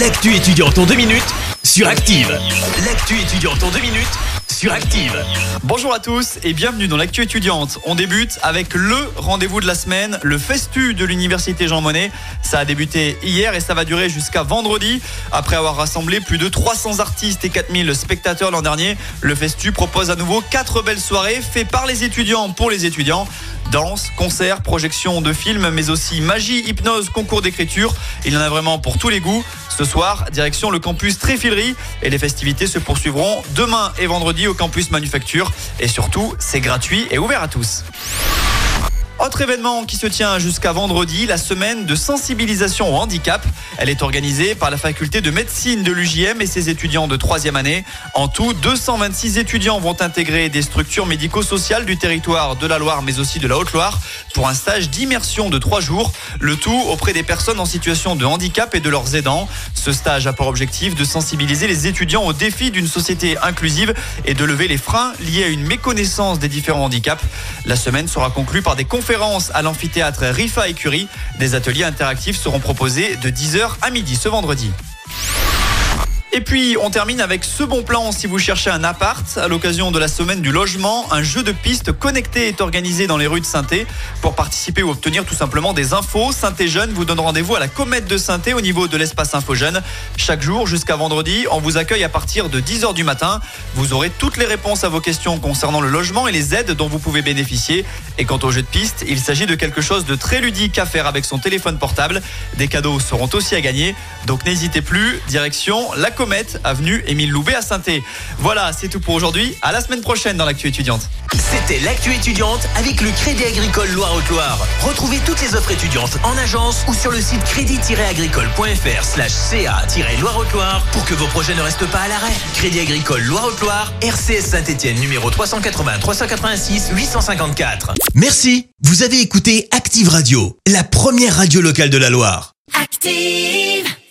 L'actu étudiante en deux minutes sur Active. L'actu étudiante en deux minutes sur Active. Bonjour à tous et bienvenue dans l'actu étudiante. On débute avec le rendez-vous de la semaine, le festu de l'université Jean Monnet. Ça a débuté hier et ça va durer jusqu'à vendredi. Après avoir rassemblé plus de 300 artistes et 4000 spectateurs l'an dernier, le festu propose à nouveau quatre belles soirées faites par les étudiants pour les étudiants. Danse, concerts, projections de films, mais aussi magie, hypnose, concours d'écriture. Il y en a vraiment pour tous les goûts. Ce soir, direction le campus Tréfilerie et les festivités se poursuivront demain et vendredi au campus Manufacture. Et surtout, c'est gratuit et ouvert à tous. Autre événement qui se tient jusqu'à vendredi, la semaine de sensibilisation au handicap. Elle est organisée par la faculté de médecine de l'UJM et ses étudiants de troisième année. En tout, 226 étudiants vont intégrer des structures médico-sociales du territoire de la Loire mais aussi de la Haute-Loire pour un stage d'immersion de trois jours. Le tout auprès des personnes en situation de handicap et de leurs aidants. Ce stage a pour objectif de sensibiliser les étudiants aux défis d'une société inclusive et de lever les freins liés à une méconnaissance des différents handicaps. La semaine sera conclue par des conférences à l'amphithéâtre Rifa Écurie. Des ateliers interactifs seront proposés de 10h à midi ce vendredi. Et puis, on termine avec ce bon plan si vous cherchez un appart. À l'occasion de la semaine du logement, un jeu de pistes connecté est organisé dans les rues de saint Pour participer ou obtenir tout simplement des infos, saint Jeune vous donne rendez-vous à la Comète de saint au niveau de l'espace Info Jeune. Chaque jour jusqu'à vendredi, on vous accueille à partir de 10h du matin. Vous aurez toutes les réponses à vos questions concernant le logement et les aides dont vous pouvez bénéficier. Et quant au jeu de pistes, il s'agit de quelque chose de très ludique à faire avec son téléphone portable. Des cadeaux seront aussi à gagner. Donc n'hésitez plus, direction la Comète avenue Émile Loubet à saint Voilà, c'est tout pour aujourd'hui. À la semaine prochaine dans l'actu étudiante. C'était l'actu étudiante avec le Crédit Agricole Loire-Haute-Loire. Retrouvez toutes les offres étudiantes en agence ou sur le site crédit-agricole.fr slash ca-loire-haute-Loire pour que vos projets ne restent pas à l'arrêt. Crédit Agricole Loire-Haute-Loire, RCS Saint-Etienne numéro 380 386 854. Merci. Vous avez écouté Active Radio, la première radio locale de la Loire. Active